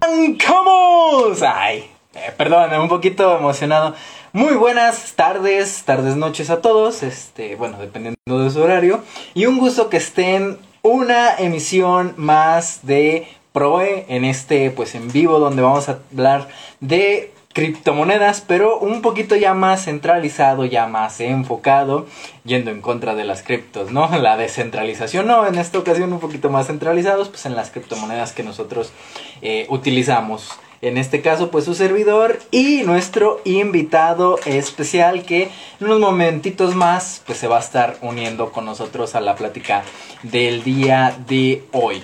¡Arrancamos! Ay, eh, perdón, un poquito emocionado. Muy buenas tardes, tardes, noches a todos. Este, bueno, dependiendo de su horario. Y un gusto que estén una emisión más de Proe en este, pues en vivo, donde vamos a hablar de criptomonedas, pero un poquito ya más centralizado, ya más enfocado, yendo en contra de las criptos, ¿no? La descentralización, no, en esta ocasión un poquito más centralizados, pues en las criptomonedas que nosotros eh, utilizamos. En este caso, pues su servidor y nuestro invitado especial que en unos momentitos más, pues se va a estar uniendo con nosotros a la plática del día de hoy.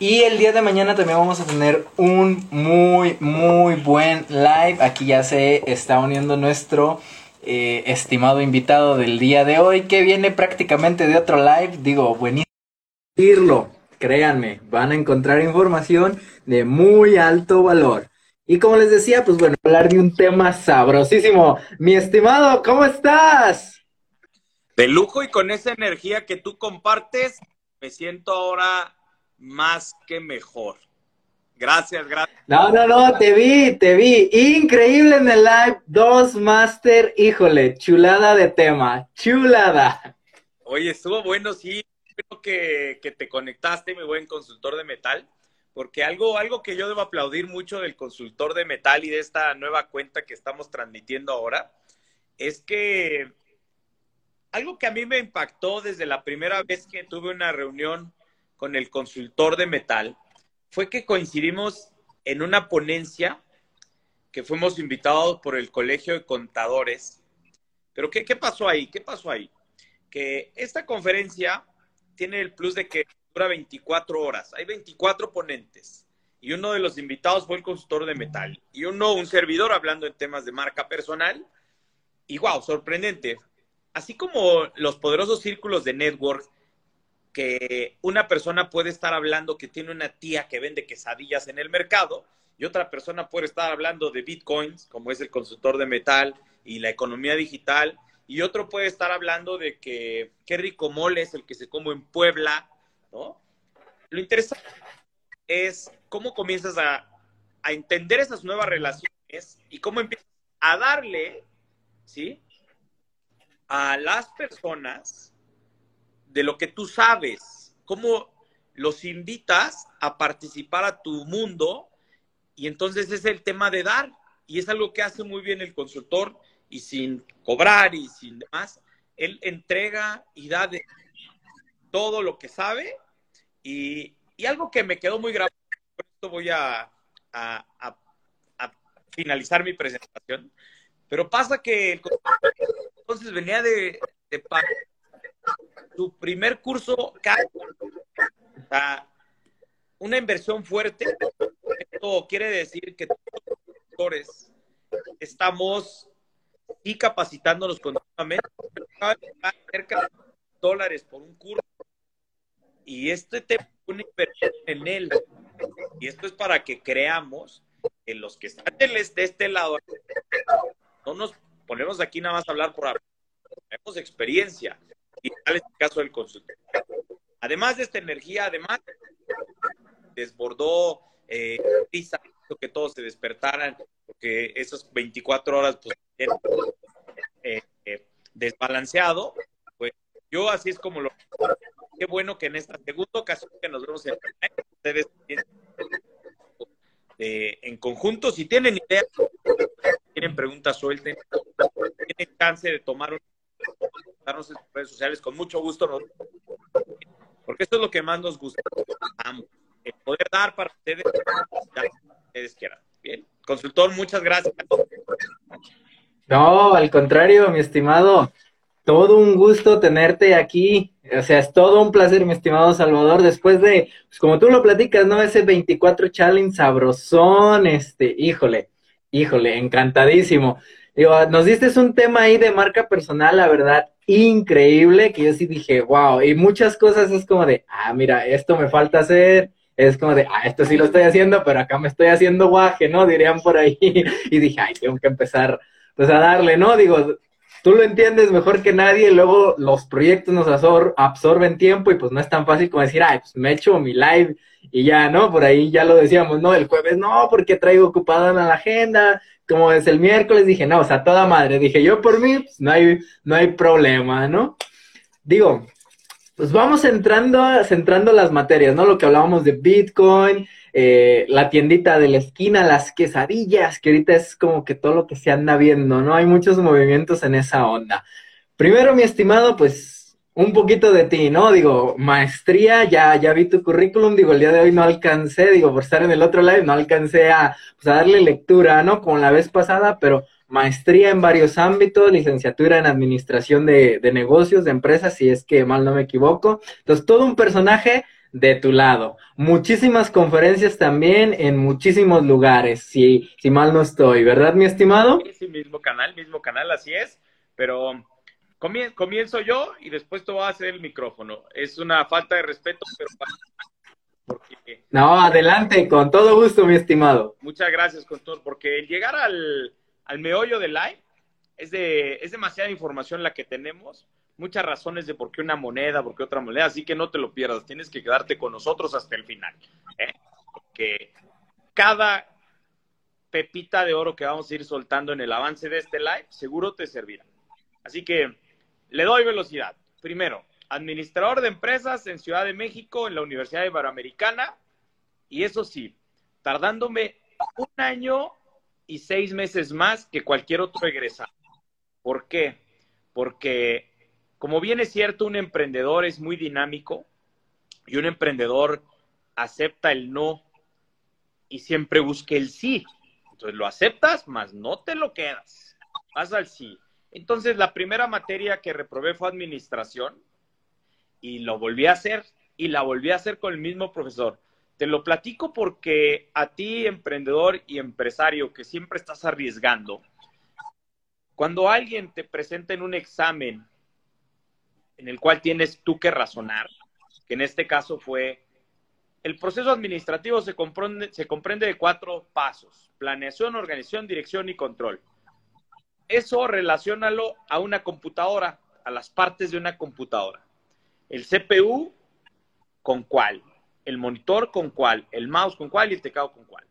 Y el día de mañana también vamos a tener un muy, muy buen live. Aquí ya se está uniendo nuestro eh, estimado invitado del día de hoy, que viene prácticamente de otro live. Digo, buenísimo. Créanme, van a encontrar información de muy alto valor. Y como les decía, pues bueno, hablar de un tema sabrosísimo. Mi estimado, ¿cómo estás? De lujo y con esa energía que tú compartes, me siento ahora más que mejor. Gracias, gracias. No, no, no, te vi, te vi. Increíble en el live. Dos Master, híjole, chulada de tema. Chulada. Oye, estuvo bueno, sí. Creo que, que te conectaste, mi buen consultor de metal. Porque algo, algo que yo debo aplaudir mucho del consultor de metal y de esta nueva cuenta que estamos transmitiendo ahora, es que algo que a mí me impactó desde la primera vez que tuve una reunión con el consultor de metal fue que coincidimos en una ponencia que fuimos invitados por el Colegio de Contadores. Pero ¿qué, pasó ahí? ¿Qué pasó ahí? Que esta conferencia tiene el plus de que dura 24 horas. Hay 24 ponentes. Y uno de los invitados fue el consultor de metal. Y uno, un servidor hablando en temas de marca personal. Y wow, sorprendente. Así como los poderosos círculos de network que una persona puede estar hablando que tiene una tía que vende quesadillas en el mercado y otra persona puede estar hablando de bitcoins, como es el consultor de metal y la economía digital, y otro puede estar hablando de que qué rico mole es el que se come en Puebla, ¿no? Lo interesante es cómo comienzas a, a entender esas nuevas relaciones y cómo empiezas a darle, ¿sí? A las personas de lo que tú sabes, cómo los invitas a participar a tu mundo y entonces es el tema de dar y es algo que hace muy bien el consultor y sin cobrar y sin demás, él entrega y da de todo lo que sabe y, algo que me quedó muy grabado, por esto voy a, a, finalizar mi presentación, pero pasa que el entonces venía de, de tu primer curso una inversión fuerte. Esto quiere decir que todos estamos y capacitándonos continuamente. Cerca de dólares por un curso. Y este te inversión en él. Y esto es para que creamos que los que están de este lado no nos ponemos aquí nada más a hablar por hablar. Tenemos experiencia y tal es el caso del consultor. Además de esta energía, además desbordó eh, que todos se despertaran, porque esas 24 horas pues, eh, eh, desbalanceado. Pues yo así es como lo... Qué bueno que en esta segunda ocasión que nos vemos en ustedes eh, en conjunto, si tienen ideas, tienen preguntas, suelten, tienen chance de tomar un en redes sociales, con mucho gusto. Porque esto es lo que más nos gusta. El poder dar para ustedes, ustedes quieran. Bien. Consultor, muchas gracias. No, al contrario, mi estimado. Todo un gusto tenerte aquí. O sea, es todo un placer, mi estimado Salvador, después de, pues como tú lo platicas, ¿no? Ese 24 challenge sabrosón, este, híjole, híjole, encantadísimo. Digo, nos diste un tema ahí de marca personal, la verdad, increíble, que yo sí dije, wow, y muchas cosas es como de, ah, mira, esto me falta hacer, es como de, ah, esto sí lo estoy haciendo, pero acá me estoy haciendo guaje, ¿no? Dirían por ahí. Y dije, ay, tengo que empezar, pues a darle, ¿no? Digo, tú lo entiendes mejor que nadie, luego los proyectos nos absorben tiempo y pues no es tan fácil como decir, ay, pues me echo mi live y ya, ¿no? Por ahí ya lo decíamos, ¿no? El jueves no, porque traigo ocupada la agenda, como es el miércoles, dije, no, o sea, toda madre, dije, yo por mí, pues no hay, no hay problema, ¿no? Digo, pues vamos entrando, centrando las materias, ¿no? Lo que hablábamos de Bitcoin, eh, la tiendita de la esquina, las quesadillas, que ahorita es como que todo lo que se anda viendo, ¿no? Hay muchos movimientos en esa onda. Primero, mi estimado, pues un poquito de ti, ¿no? Digo, maestría, ya, ya vi tu currículum, digo, el día de hoy no alcancé, digo, por estar en el otro live, no alcancé a, pues, a darle lectura, ¿no? Como la vez pasada, pero maestría en varios ámbitos, licenciatura en administración de, negocios, de empresas, si es que mal no me equivoco. Entonces, todo un personaje de tu lado. Muchísimas conferencias también en muchísimos lugares, si, si mal no estoy, ¿verdad, mi estimado? Sí, mismo canal, mismo canal, así es, pero comienzo yo y después te voy a hacer el micrófono. Es una falta de respeto, pero... No, adelante, con todo gusto, mi estimado. Muchas gracias, con todo, porque llegar al, al meollo del live, es, de, es demasiada información la que tenemos, muchas razones de por qué una moneda, por qué otra moneda, así que no te lo pierdas, tienes que quedarte con nosotros hasta el final. ¿eh? Que cada pepita de oro que vamos a ir soltando en el avance de este live, seguro te servirá. Así que le doy velocidad. Primero, administrador de empresas en Ciudad de México, en la Universidad Iberoamericana, y eso sí, tardándome un año y seis meses más que cualquier otro egresado. ¿Por qué? Porque, como bien es cierto, un emprendedor es muy dinámico y un emprendedor acepta el no y siempre busca el sí. Entonces lo aceptas, más no te lo quedas. Vas al sí. Entonces la primera materia que reprobé fue administración y lo volví a hacer y la volví a hacer con el mismo profesor. Te lo platico porque a ti, emprendedor y empresario que siempre estás arriesgando, cuando alguien te presenta en un examen en el cual tienes tú que razonar, que en este caso fue, el proceso administrativo se comprende, de cuatro pasos, planeación, organización, dirección y control. Eso relacionalo a una computadora, a las partes de una computadora. El CPU, ¿con cuál? el monitor con cuál, el mouse con cuál y el teclado con cuál.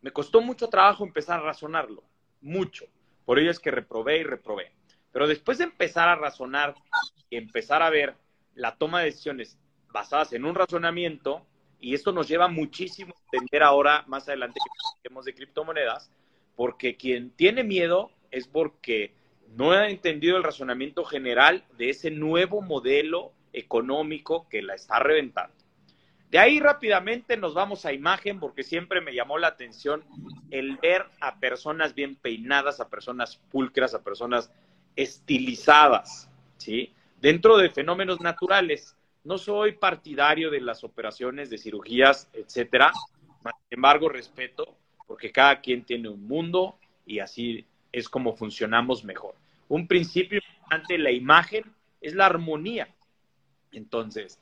Me costó mucho trabajo empezar a razonarlo, mucho. Por ello es que reprobé y reprobé. Pero después de empezar a razonar empezar a ver la toma de decisiones basadas en un razonamiento, y esto nos lleva muchísimo a entender ahora, más adelante, que hablemos de criptomonedas, porque quien tiene miedo es porque no ha entendido el razonamiento general de ese nuevo modelo económico que la está reventando. De ahí rápidamente nos vamos a imagen porque siempre me llamó la atención el ver a personas bien peinadas, a personas pulcras, a personas estilizadas, ¿sí? Dentro de fenómenos naturales. No soy partidario de las operaciones de cirugías, etcétera. Sin embargo, respeto porque cada quien tiene un mundo y así es como funcionamos mejor. Un principio importante la imagen es la armonía. Entonces,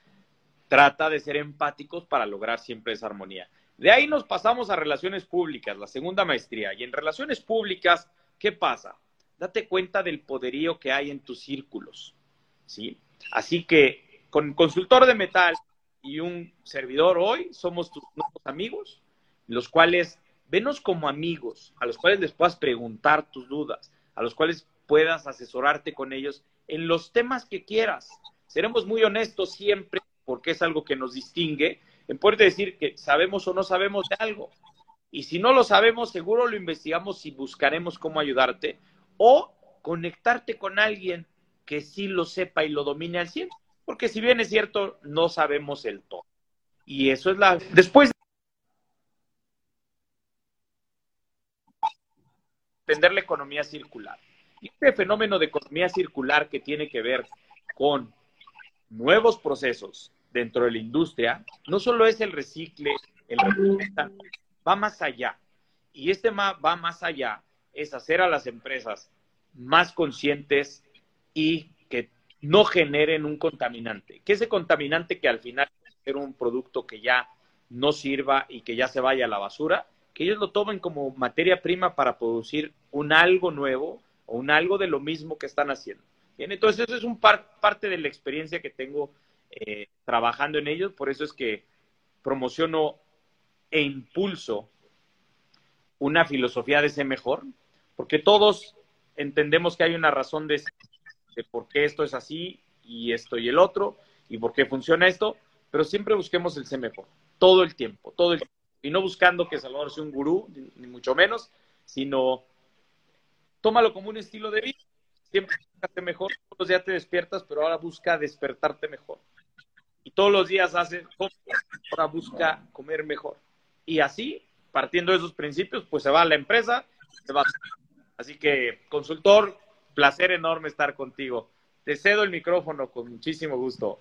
trata de ser empáticos para lograr siempre esa armonía. De ahí nos pasamos a relaciones públicas, la segunda maestría. Y en relaciones públicas, ¿qué pasa? Date cuenta del poderío que hay en tus círculos, ¿sí? Así que con consultor de metal y un servidor hoy somos tus nuevos amigos, los cuales venos como amigos, a los cuales les puedas preguntar tus dudas, a los cuales puedas asesorarte con ellos en los temas que quieras. Seremos muy honestos siempre porque es algo que nos distingue, en poder decir que sabemos o no sabemos de algo. Y si no lo sabemos, seguro lo investigamos y buscaremos cómo ayudarte o conectarte con alguien que sí lo sepa y lo domine al 100. Porque si bien es cierto, no sabemos el todo. Y eso es la... Después de entender la economía circular. Y este fenómeno de economía circular que tiene que ver con nuevos procesos dentro de la industria, no solo es el recicle, el va más allá. Y este va más allá, es hacer a las empresas más conscientes y que no generen un contaminante. Que ese contaminante que al final es un producto que ya no sirva y que ya se vaya a la basura, que ellos lo tomen como materia prima para producir un algo nuevo o un algo de lo mismo que están haciendo. Bien, entonces eso es un parte de la experiencia que tengo eh, trabajando en ellos, por eso es que promociono e impulso una filosofía de ser mejor, porque todos entendemos que hay una razón de, de por qué esto es así y esto y el otro, y por qué funciona esto, pero siempre busquemos el ser mejor, todo el tiempo, todo el tiempo. Y no buscando que Salvador sea un gurú, ni mucho menos, sino tómalo como un estilo de vida. Siempre buscate mejor, todos los días te despiertas, pero ahora busca despertarte mejor. Y todos los días haces, ahora busca comer mejor. Y así, partiendo de esos principios, pues se va a la empresa, se va. Así que, consultor, placer enorme estar contigo. Te cedo el micrófono con muchísimo gusto.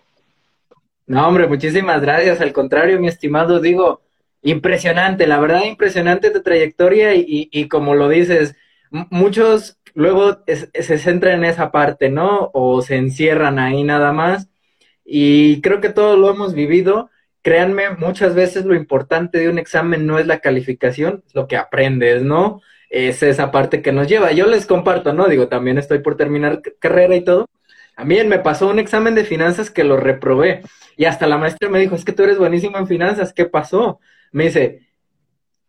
No, hombre, muchísimas gracias. Al contrario, mi estimado, digo, impresionante, la verdad, impresionante tu trayectoria y, y como lo dices, muchos luego se centran en esa parte, ¿no? O se encierran ahí nada más. Y creo que todos lo hemos vivido. Créanme, muchas veces lo importante de un examen no es la calificación, es lo que aprendes, ¿no? Es esa parte que nos lleva. Yo les comparto, ¿no? Digo, también estoy por terminar carrera y todo. A mí me pasó un examen de finanzas que lo reprobé. Y hasta la maestra me dijo, es que tú eres buenísimo en finanzas, ¿qué pasó? Me dice,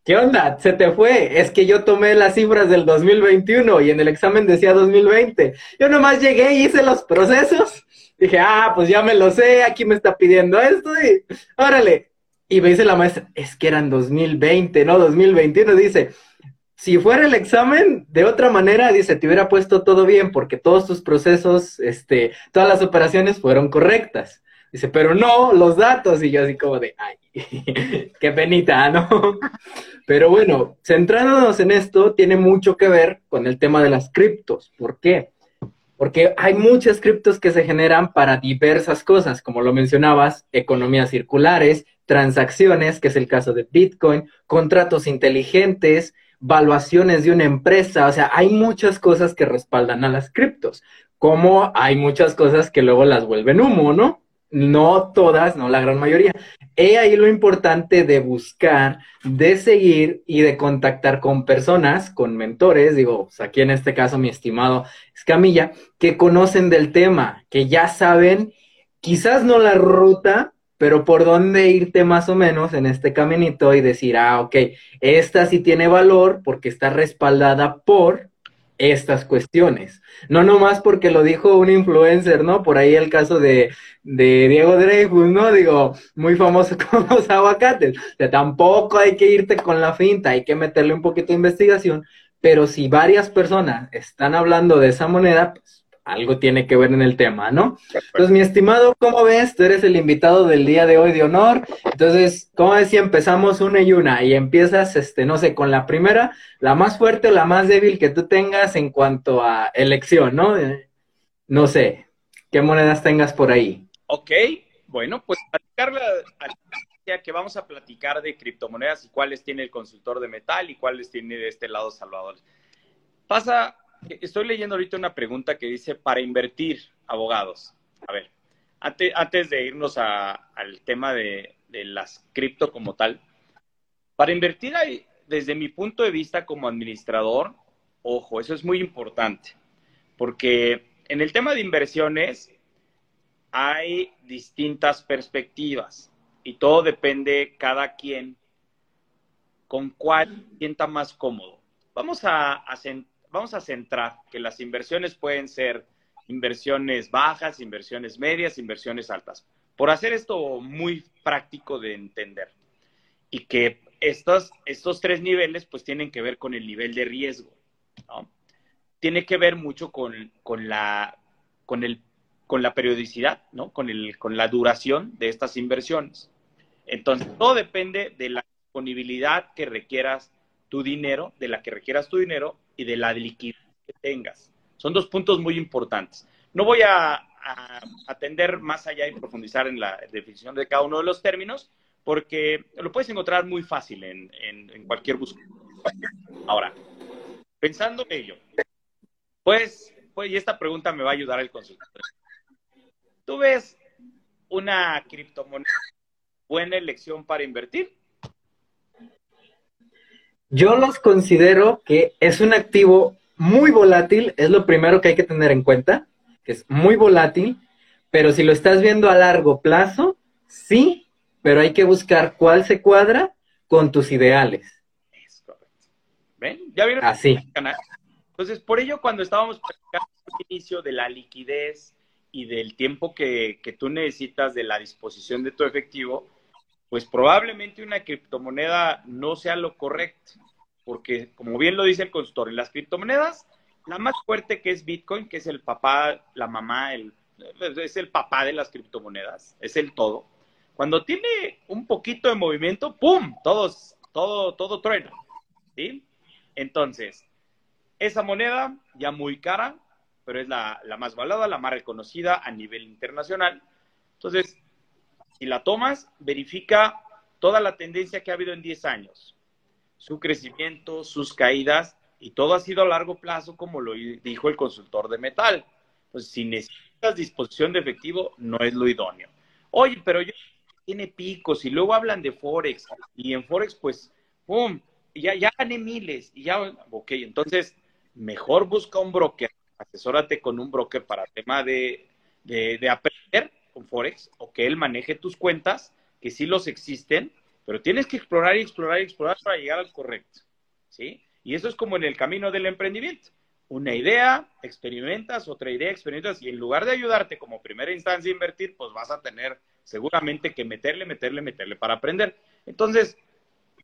¿Qué onda? Se te fue. Es que yo tomé las cifras del 2021 y en el examen decía 2020. Yo nomás llegué y hice los procesos. Dije, ah, pues ya me lo sé, aquí me está pidiendo esto y órale. Y me dice la maestra, es que eran 2020, no 2021. Dice, si fuera el examen de otra manera, dice, te hubiera puesto todo bien porque todos tus procesos, este, todas las operaciones fueron correctas. Dice, pero no, los datos. Y yo así como de, ay, qué penita, ¿no? Pero bueno, centrándonos en esto, tiene mucho que ver con el tema de las criptos. ¿Por qué? Porque hay muchas criptos que se generan para diversas cosas, como lo mencionabas, economías circulares, transacciones, que es el caso de Bitcoin, contratos inteligentes, valuaciones de una empresa, o sea, hay muchas cosas que respaldan a las criptos, como hay muchas cosas que luego las vuelven humo, ¿no? no todas, no la gran mayoría. He ahí lo importante de buscar, de seguir y de contactar con personas, con mentores, digo, aquí en este caso mi estimado Escamilla, que conocen del tema, que ya saben, quizás no la ruta, pero por dónde irte más o menos en este caminito y decir, ah, ok, esta sí tiene valor porque está respaldada por estas cuestiones. No nomás porque lo dijo un influencer, ¿no? Por ahí el caso de, de Diego Dreyfus, ¿no? Digo, muy famoso con los aguacates. Tampoco hay que irte con la finta, hay que meterle un poquito de investigación, pero si varias personas están hablando de esa moneda, pues algo tiene que ver en el tema, ¿no? Entonces, mi estimado, ¿cómo ves? Tú eres el invitado del día de hoy de honor. Entonces, ¿cómo ves si empezamos una y una? Y empiezas, este, no sé, con la primera, la más fuerte o la más débil que tú tengas en cuanto a elección, ¿no? Eh, no sé, ¿qué monedas tengas por ahí? Ok, bueno, pues platicar que vamos a platicar de criptomonedas y cuáles tiene el consultor de metal y cuáles tiene de este lado Salvador. Pasa Estoy leyendo ahorita una pregunta que dice, para invertir, abogados. A ver, antes, de irnos al tema de, las cripto como tal, para invertir desde mi punto de vista como administrador, ojo, eso es muy importante, porque en el tema de inversiones hay distintas perspectivas y todo depende cada quien con cuál sienta más cómodo. Vamos a, a, vamos a centrar que las inversiones pueden ser inversiones bajas, inversiones medias, inversiones altas. Por hacer esto muy práctico de entender. Y que estos, estos tres niveles pues tienen que ver con el nivel de riesgo. Tiene que ver mucho con, con, la, con, el, con la periodicidad, ¿no? con, el, con la duración de estas inversiones. Entonces, todo depende de la disponibilidad que requieras tu dinero, de la que requieras tu dinero y de la liquidez que tengas. Son dos puntos muy importantes. No voy a, atender más allá y profundizar en la definición de cada uno de los términos, porque lo puedes encontrar muy fácil en, en, cualquier búsqueda. Ahora, pensando en ello, pues, pues, y esta pregunta me va a ayudar el consultor. ¿Tú ves una criptomoneda buena elección para invertir? Yo los considero que es un activo muy volátil, es lo primero que hay que tener en cuenta, que es muy volátil, pero si lo estás viendo a largo plazo, sí, pero hay que buscar cuál se cuadra con tus ideales. Es correcto. ¿Ven? ¿Ya vieron? Así. Entonces, por ello, cuando estábamos platicando el inicio de la liquidez y del tiempo que, que tú necesitas de la disposición de tu efectivo, pues probablemente una criptomoneda no sea lo correcto, porque como bien lo dice el consultor, en las criptomonedas, la más fuerte que es Bitcoin, que es el papá, la mamá, el, es el papá de las criptomonedas, es el todo. Cuando tiene un poquito de movimiento, ¡pum! Todos, todo, todo truena. ¿sí? Entonces, esa moneda ya muy cara, pero es la, la más valada, la más reconocida a nivel internacional. Entonces, si la tomas, verifica toda la tendencia que ha habido en 10 años, su crecimiento, sus caídas, y todo ha sido a largo plazo, como lo dijo el consultor de metal. Pues si necesitas disposición de efectivo, no es lo idóneo. Oye, pero yo tiene picos y luego hablan de Forex y en Forex, pues, ¡pum! Ya, ya gané miles y ya, ok, entonces mejor busca un broker, asesórate con un broker para tema de, de, de aprender con Forex o que él maneje tus cuentas, que sí los existen, pero tienes que explorar y explorar y explorar para llegar al correcto, ¿sí? Y eso es como en el camino del emprendimiento. Una idea, experimentas, otra idea, experimentas, y en lugar de ayudarte como primera instancia a invertir, pues vas a tener seguramente que meterle, meterle, meterle para aprender. Entonces,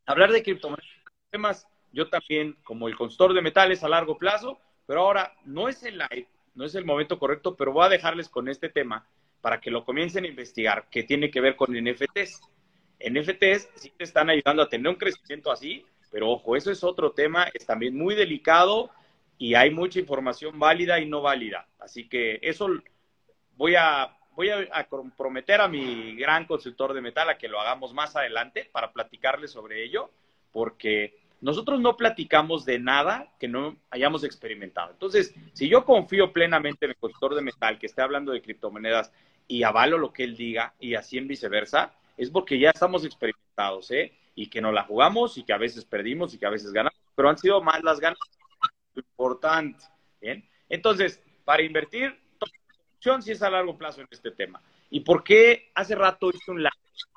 hablar de criptomonedas, yo también, como el consultor de metales a largo plazo, pero ahora no es el live, no es el momento correcto, pero voy a dejarles con este tema para que lo comiencen a investigar, que tiene que ver con NFTs. NFTs sí te están ayudando a tener un crecimiento así, pero ojo, eso es otro tema, es también muy delicado y hay mucha información válida y no válida. Así que eso voy a, voy a, comprometer a mi gran consultor de metal a que lo hagamos más adelante para platicarle sobre ello, porque nosotros no platicamos de nada que no hayamos experimentado. Entonces, si yo confío plenamente en el consultor de metal que esté hablando de criptomonedas y avalo lo que él diga y así en viceversa, es porque ya estamos experimentados, ¿eh? Y que nos la jugamos y que a veces perdimos y que a veces ganamos, pero han sido más las ganas. Lo importante, ¿bien? Entonces, para invertir, opción si es a largo plazo en este tema. ¿Y por qué hace rato hice un live,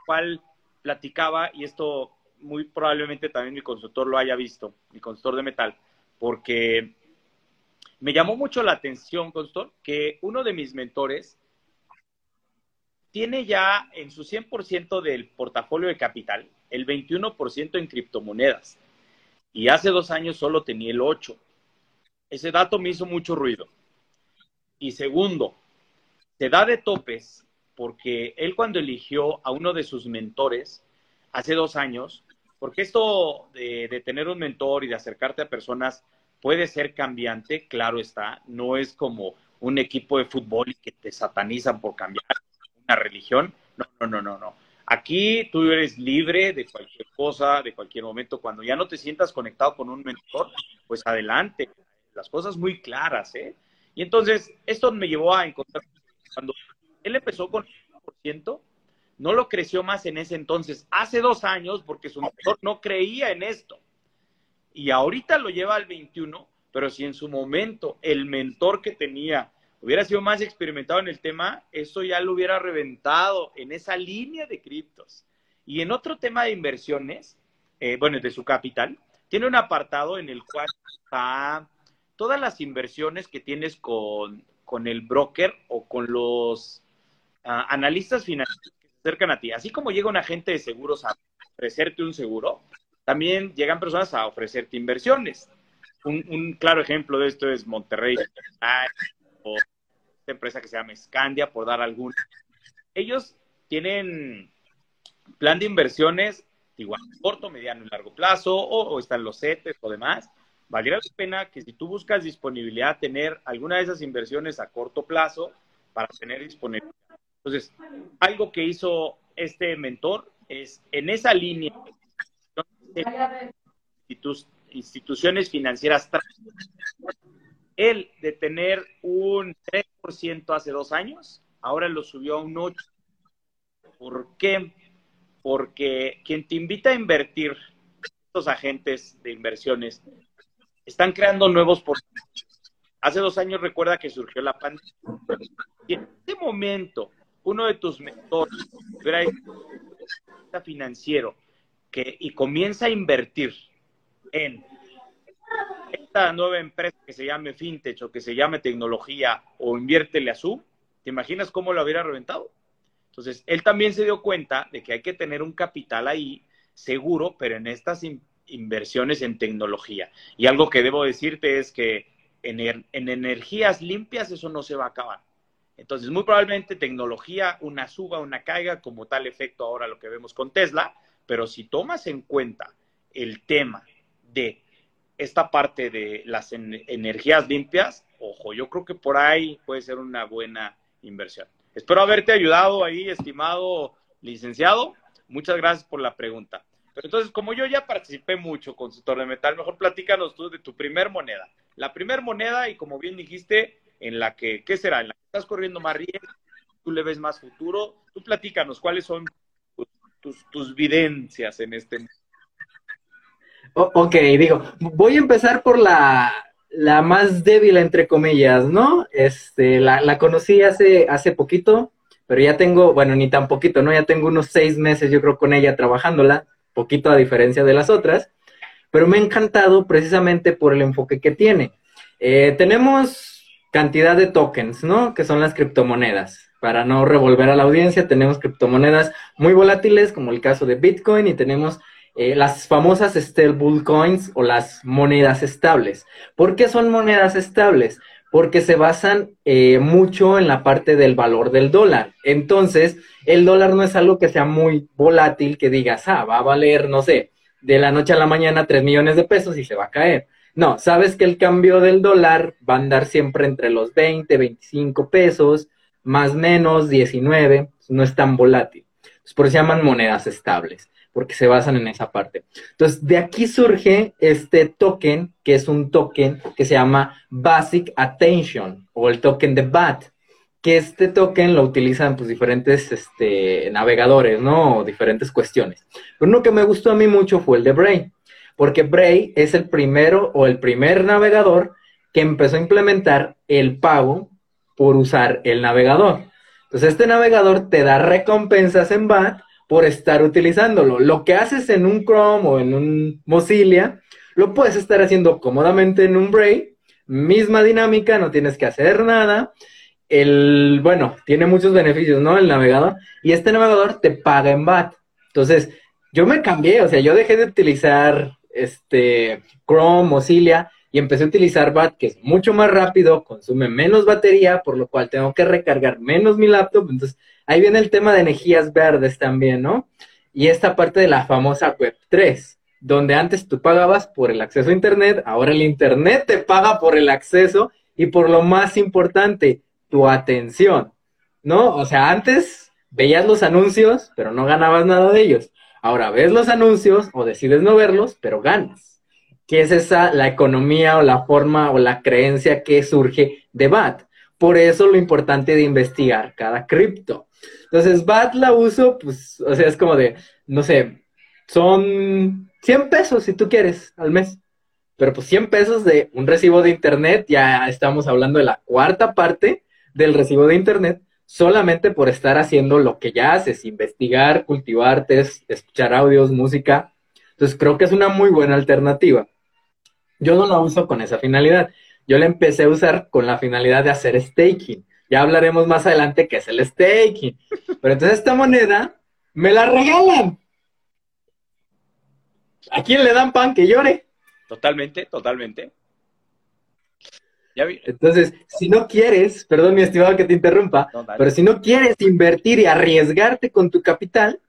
cual platicaba, y esto muy probablemente también mi consultor lo haya visto, mi consultor de metal, porque me llamó mucho la atención, consultor, que uno de mis mentores tiene ya en su 100% del portafolio de capital el 21% en criptomonedas. Y hace dos años solo tenía el 8%. Ese dato me hizo mucho ruido. Y segundo, se da de topes porque él cuando eligió a uno de sus mentores hace dos años, porque esto de, de, tener un mentor y de acercarte a personas puede ser cambiante, claro está, no es como un equipo de fútbol y que te satanizan por cambiar una religión. No, no, no, no, no. Aquí tú eres libre de cualquier cosa, de cualquier momento. Cuando ya no te sientas conectado con un mentor, pues adelante. Las cosas muy claras, ¿eh? Y entonces, esto me llevó a encontrar, cuando él empezó con el 1%, no lo creció más en ese entonces, hace dos años, porque su mentor no creía en esto. Y ahorita lo lleva al 21, pero si en su momento el mentor que tenía hubiera sido más experimentado en el tema, eso ya lo hubiera reventado en esa línea de criptos. Y en otro tema de inversiones, eh, bueno, de su capital, tiene un apartado en el cual está todas las inversiones que tienes con, con el broker o con los ah, analistas financieros que se acercan a ti. Así como llega un agente de seguros a ofrecerte un seguro, también llegan personas a ofrecerte inversiones. Un, un claro ejemplo de esto es Monterrey empresa que se llama Scandia, por dar algún. Ellos tienen plan de inversiones igual, corto, mediano y largo plazo, o, están los CETES o demás. Valdría la pena que si tú buscas disponibilidad, tener alguna de esas inversiones a corto plazo, para tener disponibilidad. Entonces, algo que hizo este mentor es en esa línea instituciones financieras él de tener un 3% hace dos años, ahora lo subió a un 8%. ¿Por qué? Porque quien te invita a invertir, estos agentes de inversiones, están creando nuevos portafolios. Hace dos años recuerda que surgió la pandemia. Y en ese momento, uno de tus mentores, financiero, que, y comienza a invertir en esta nueva empresa que se llame FinTech o que se llame tecnología o inviértele a su, ¿te imaginas cómo lo hubiera reventado? Entonces, él también se dio cuenta de que hay que tener un capital ahí seguro, pero en estas inversiones en tecnología. Y algo que debo decirte es que en, en energías limpias eso no se va a acabar. Entonces, muy probablemente tecnología, una suba, una caiga, como tal efecto ahora lo que vemos con Tesla, pero si tomas en cuenta el tema de esta parte de las energías limpias, ojo, yo creo que por ahí puede ser una buena inversión. Espero haberte ayudado ahí, estimado licenciado. Muchas gracias por la pregunta. Pero entonces, como yo ya participé mucho, consultor de metal, mejor platícanos tú de tu primer moneda. La primer moneda, y como bien dijiste, en la que, ¿qué será? En la que estás corriendo más riesgo, tú le ves más futuro. Tú platícanos, ¿cuáles son tus, tus, videncias en este ok, digo, voy a empezar por la, la más débil, entre comillas, ¿no? Este, la, la conocí hace, hace poquito, pero ya tengo, bueno, ni tan poquito, ¿no? Ya tengo unos seis meses, yo creo, con ella trabajándola, poquito a diferencia de las otras, pero me ha encantado precisamente por el enfoque que tiene. Eh, tenemos cantidad de tokens, ¿no? Que son las criptomonedas. Para no revolver a la audiencia, tenemos criptomonedas muy volátiles, como el caso de Bitcoin, y tenemos eh, las famosas stable coins o las monedas estables. ¿Por qué son monedas estables? Porque se basan eh, mucho en la parte del valor del dólar. Entonces, el dólar no es algo que sea muy volátil, que digas, ah, va a valer, no sé, de la noche a la mañana 3 millones de pesos y se va a caer. No, sabes que el cambio del dólar va a andar siempre entre los 20, 25 pesos, más menos 19, no es tan volátil. por eso se llaman monedas estables porque se basan en esa parte. Entonces, de aquí surge este token, que es un token que se llama Basic Attention o el token de BAT, que este token lo utilizan pues diferentes este, navegadores, ¿no? O diferentes cuestiones. Pero uno que me gustó a mí mucho fue el de Bray, porque Bray es el primero o el primer navegador que empezó a implementar el pago por usar el navegador. Entonces, este navegador te da recompensas en BAT por estar utilizándolo. Lo que haces en un Chrome o en un Mozilla, lo puedes estar haciendo cómodamente en un Brave, misma dinámica, no tienes que hacer nada. El, bueno, tiene muchos beneficios, ¿no? El navegador. Y este navegador te paga en BAT. Entonces, yo me cambié, o sea, yo dejé de utilizar este Chrome, Mozilla y empecé a utilizar BAT, que es mucho más rápido, consume menos batería, por lo cual tengo que recargar menos mi laptop. Entonces, ahí viene el tema de energías verdes también, ¿no? Y esta parte de la famosa Web 3, donde antes tú pagabas por el acceso a Internet, ahora el Internet te paga por el acceso y por lo más importante, tu atención, ¿no? O sea, antes veías los anuncios, pero no ganabas nada de ellos. Ahora ves los anuncios o decides no verlos, pero ganas que es esa la economía o la forma o la creencia que surge de BAT. Por eso lo importante de investigar cada cripto. Entonces, BAT la uso, pues, o sea, es como de, no sé, son 100 pesos si tú quieres al mes. Pero pues 100 pesos de un recibo de internet, ya estamos hablando de la cuarta parte del recibo de internet, solamente por estar haciendo lo que ya haces, investigar, cultivarte, escuchar audios, música. Entonces creo que es una muy buena alternativa. Yo no lo uso con esa finalidad. Yo la empecé a usar con la finalidad de hacer staking. Ya hablaremos más adelante qué es el staking. Pero entonces esta moneda me la regalan. ¿A quién le dan pan que llore? Totalmente, totalmente. Ya vi. Entonces, si no quieres, perdón mi estimado que te interrumpa, pero si no quieres invertir y arriesgarte con tu capital,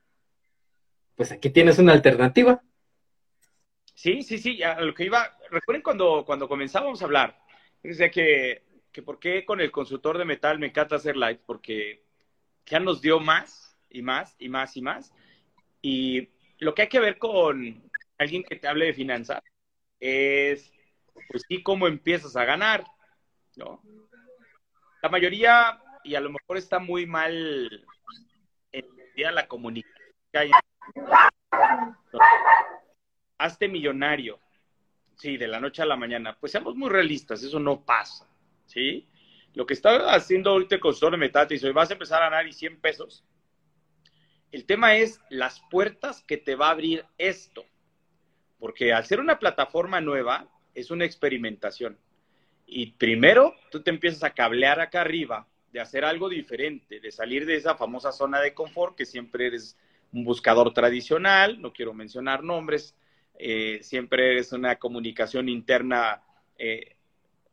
pues aquí tienes una alternativa. Sí, sí, sí, a lo que iba, recuerden cuando, cuando comenzábamos a hablar, decía que que por qué con el consultor de metal me encanta hacer live, porque ya nos dio más y más y más y más. Y lo que hay que ver con alguien que te hable de finanzas es, pues sí, cómo empiezas a ganar, ¿no? La mayoría, y a lo mejor está muy mal en la comunicación Hazte millonario, sí, de la noche a la mañana. Pues seamos muy realistas, eso no pasa, ¿sí? Lo que está haciendo ahorita el consultor de Metate y vas a empezar a ganar y 100 pesos. El tema es las puertas que te va a abrir esto. Porque al ser una plataforma nueva, es una experimentación. Y primero tú te empiezas a cablear acá arriba, de hacer algo diferente, de salir de esa famosa zona de confort que siempre eres un buscador tradicional, no quiero mencionar nombres, eh, siempre eres una comunicación interna eh,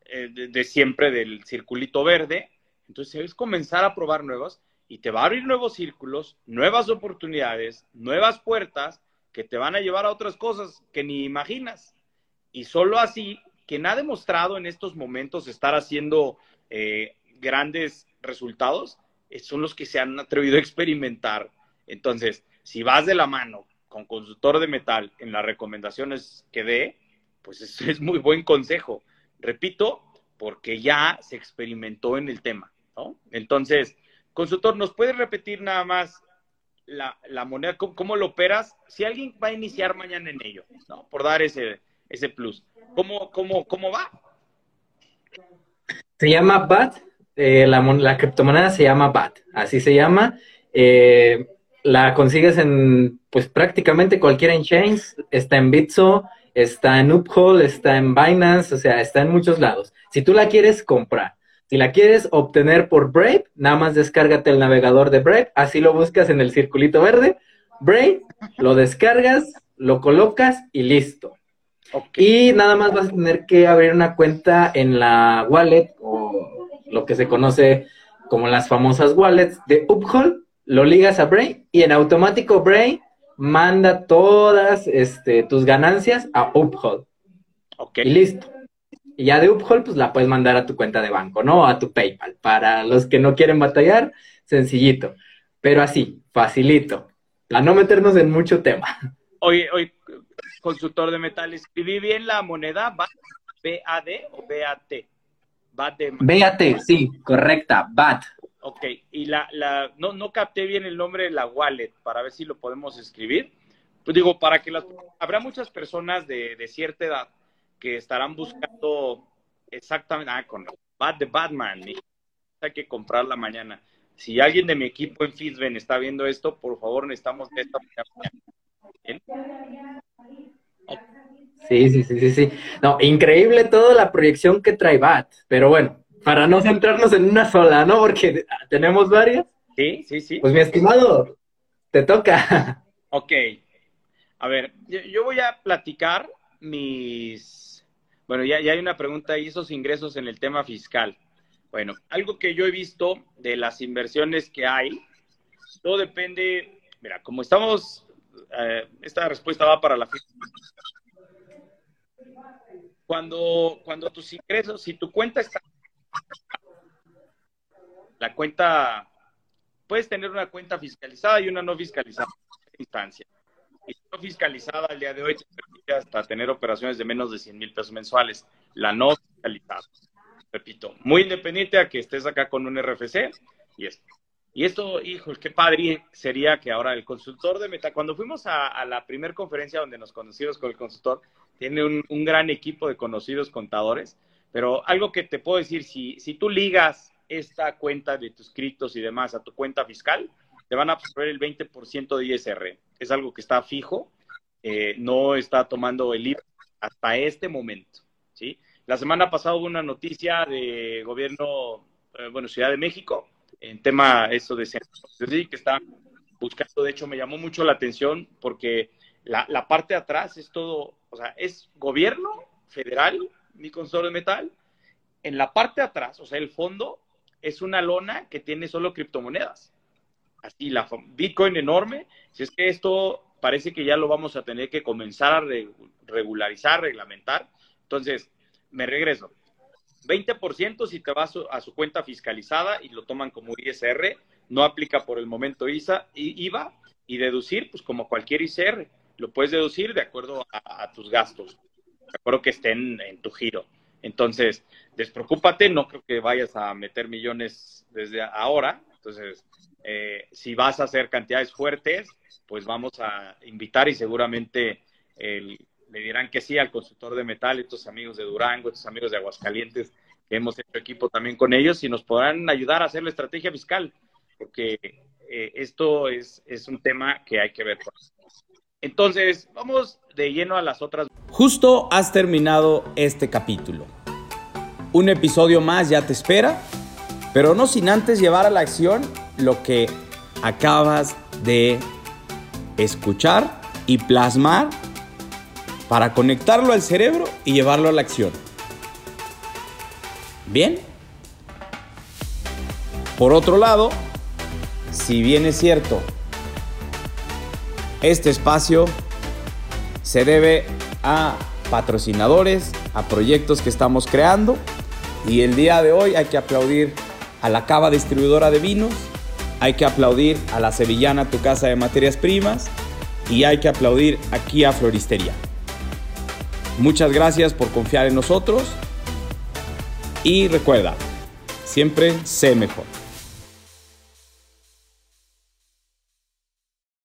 eh, de, siempre del circulito verde. Entonces es comenzar a probar nuevos y te va a abrir nuevos círculos, nuevas oportunidades, nuevas puertas que te van a llevar a otras cosas que ni imaginas. Y solo así, quien ha demostrado en estos momentos estar haciendo grandes resultados, son los que se han atrevido a experimentar. Entonces, si vas de la mano con consultor de metal en las recomendaciones que dé, pues es, es muy buen consejo. Repito, porque ya se experimentó en el tema, ¿no? Entonces, consultor, ¿nos puede repetir nada más la, moneda, ¿cómo, lo operas? Si alguien va a iniciar mañana en ello, ¿no? Por dar ese, ese plus. ¿Cómo, cómo, cómo va? Se llama BAT, eh, la, la, criptomoneda se llama BAT, así se llama. Eh, la consigues en, pues prácticamente cualquier exchange, está en Bitso, está en Uphold, está en Binance, o sea, está en muchos lados. Si tú la quieres comprar, si la quieres obtener por Brave, nada más descárgate el navegador de Brave, así lo buscas en el circulito verde, Brave, lo descargas, lo colocas y listo. Y nada más vas a tener que abrir una cuenta en la wallet o lo que se conoce como las famosas wallets de Uphold lo ligas a Brain y en automático Brain manda todas este, tus ganancias a Uphold. Y listo. Y ya de Uphold, pues la puedes mandar a tu cuenta de banco, ¿no? A tu PayPal. Para los que no quieren batallar, sencillito. Pero así, facilito. Para no meternos en mucho tema. Oye, oye, consultor de metal, ¿escribí bien la moneda BAD o BAT? BAT, BAT, sí, correcta, BAT. Ok, y la, la, no, no capté bien el nombre de la wallet para ver si lo podemos escribir. Pues digo, para que las, habrá muchas personas de, de cierta edad que estarán buscando exactamente, ah, con Bat de Batman, hay que comprarla mañana. Si alguien de mi equipo en Fitben está viendo esto, por favor, necesitamos esta mañana. Sí, sí, sí, sí, sí. No, increíble toda la proyección que trae Bat, pero bueno, para no centrarnos en una sola, ¿no? Porque tenemos varias. Sí, sí, sí. Pues mi estimado, te toca. Ok. A ver, yo voy a platicar mis... Bueno, ya, ya hay una pregunta ahí, esos ingresos en el tema fiscal. Bueno, algo que yo he visto de las inversiones que hay, todo depende, mira, como estamos, eh, esta respuesta va para la cuando, cuando tus ingresos, si tu cuenta está la cuenta, puedes tener una cuenta fiscalizada y una no fiscalizada en instancia. Y no fiscalizada al día de hoy hasta tener operaciones de menos de 100 mil pesos mensuales. La no fiscalizada, repito, muy independiente a que estés acá con un RFC y esto. Y esto, hijo, qué padre sería que ahora el consultor de Meta, cuando fuimos a, la primera conferencia donde nos conocimos con el consultor, tiene un, gran equipo de conocidos contadores, pero algo que te puedo decir, si, si tú ligas esta cuenta de tus criptos y demás a tu cuenta fiscal, te van a absorber el 20% de ISR. Es algo que está fijo, eh, no está tomando el IVA hasta este momento. ¿sí? La semana pasada hubo una noticia de gobierno, eh, bueno, Ciudad de México, en tema eso de que está buscando, de hecho me llamó mucho la atención porque la, la parte de atrás es todo, o sea, es gobierno federal, mi consorcio de metal, en la parte de atrás, o sea, el fondo es una lona que tiene solo criptomonedas. Así, la Bitcoin enorme. Si es que esto parece que ya lo vamos a tener que comenzar a regularizar, reglamentar. Entonces, me regreso. 20% si te vas a su cuenta fiscalizada y lo toman como ISR, no aplica por el momento ISA, IVA y deducir, pues como cualquier ISR, lo puedes deducir de acuerdo a, tus gastos, acuerdo que estén en tu giro. Entonces, despreocúpate, no creo que vayas a meter millones desde ahora. Entonces, eh, si vas a hacer cantidades fuertes, pues vamos a invitar y seguramente le dirán que sí al consultor de metal, estos amigos de Durango, estos amigos de Aguascalientes, que hemos hecho equipo también con ellos y nos podrán ayudar a hacer la estrategia fiscal, porque eh, esto es, es un tema que hay que ver. Entonces, vamos de lleno a las otras. Justo has terminado este capítulo. Un episodio más ya te espera, pero no sin antes llevar a la acción lo que acabas de escuchar y plasmar para conectarlo al cerebro y llevarlo a la acción. Bien. Por otro lado, si bien es cierto, este espacio se debe a patrocinadores, a proyectos que estamos creando y el día de hoy hay que aplaudir a la Cava Distribuidora de Vinos, hay que aplaudir a la Sevillana Tu Casa de Materias Primas y hay que aplaudir aquí a Floristería. Muchas gracias por confiar en nosotros y recuerda, siempre sé mejor.